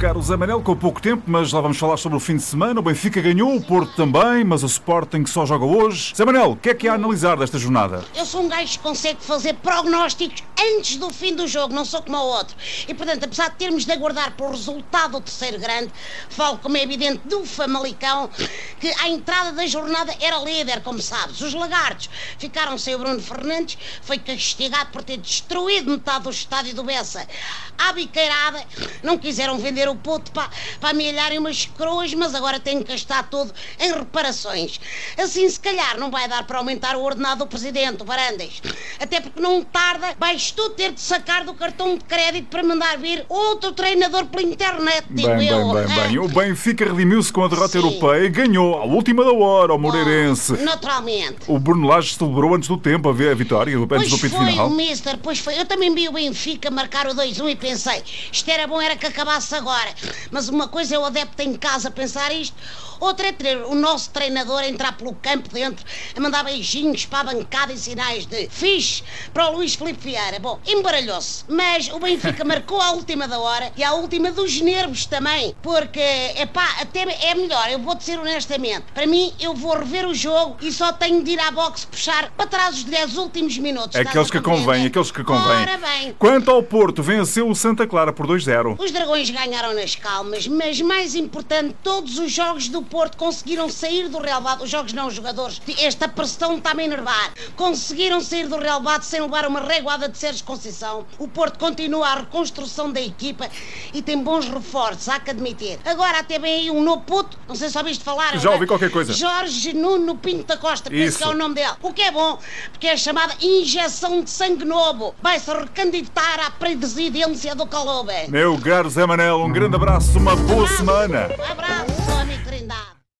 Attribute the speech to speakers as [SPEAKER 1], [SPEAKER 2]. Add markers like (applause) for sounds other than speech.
[SPEAKER 1] O Zé Manel com pouco tempo, mas lá vamos falar sobre o fim de semana. O Benfica ganhou, o Porto também, mas o Sporting só joga hoje. Zé Manel, o que é que há a analisar desta jornada?
[SPEAKER 2] Eu sou um gajo que consegue fazer prognósticos antes do fim do jogo, não sou como o outro. E portanto, apesar de termos de aguardar pelo resultado do terceiro grande, falo como é evidente do Famalicão, que à entrada da jornada era líder, como sabes. Os lagartos ficaram sem o Bruno Fernandes, foi castigado por ter destruído metade do estádio do Bessa. À biqueirada, não quiseram vender o puto para, para amelharem umas coroas, mas agora têm que gastar tudo em reparações. Assim, se calhar, não vai dar para aumentar o ordenado do presidente, o Barandas. Até porque não tarda, vais tu ter de sacar do cartão de crédito para mandar vir outro treinador pela internet, digo
[SPEAKER 1] Bem,
[SPEAKER 2] eu.
[SPEAKER 1] bem, bem, bem. O Benfica redimiu-se com a derrota
[SPEAKER 2] Sim.
[SPEAKER 1] europeia e ganhou à última da hora ao Moreirense.
[SPEAKER 2] Naturalmente.
[SPEAKER 1] O Bruno Lage celebrou antes do tempo a ver a vitória, antes
[SPEAKER 2] Pois
[SPEAKER 1] do apito
[SPEAKER 2] foi,
[SPEAKER 1] final.
[SPEAKER 2] Mister, pois foi. Eu também vi o Benfica marcar o 2-1 e pensei, isto era bom, era que acabasse agora. Mas uma coisa é o adepto em casa pensar isto, outra é o nosso treinador a entrar pelo campo dentro, a mandar beijinhos para a bancada e sinais de fixe para o Luís Filipe Vieira. Bom, embaralhou-se. Mas o Benfica (laughs) marcou à última da hora e à última dos nervos também. Porque, epá, até é melhor, eu vou dizer honestamente. Para mim, eu vou rever o jogo e só tenho de ir à boxe puxar para trás os 10 últimos minutos.
[SPEAKER 1] Aqueles que convém, aqueles que convém.
[SPEAKER 2] Ora bem.
[SPEAKER 1] Quanto ao Porto, venceu o Santa Clara por 2-0.
[SPEAKER 2] Os dragões ganharam nas calmas, mas mais importante, todos os jogos do Porto conseguiram sair do relevado. Os jogos não, os jogadores. Esta pressão está-me a enervar. Conseguiram sair do relevado sem levar uma reguada de Sérgio Conceição. O Porto continua a reconstrução da equipa e tem bons reforços, há que admitir. Agora até vem aí um novo puto, não sei se ouviste falar.
[SPEAKER 1] Já
[SPEAKER 2] é?
[SPEAKER 1] ouvi qualquer coisa.
[SPEAKER 2] Jorge Nuno Pinto da Costa, penso que é o nome dele. O que é bom, porque é chamada injeção de sangue novo. Vai-se recandidatar à presidência do Calobe.
[SPEAKER 1] Meu caro Zé Manel, um grande abraço, uma boa semana.
[SPEAKER 2] Um abraço.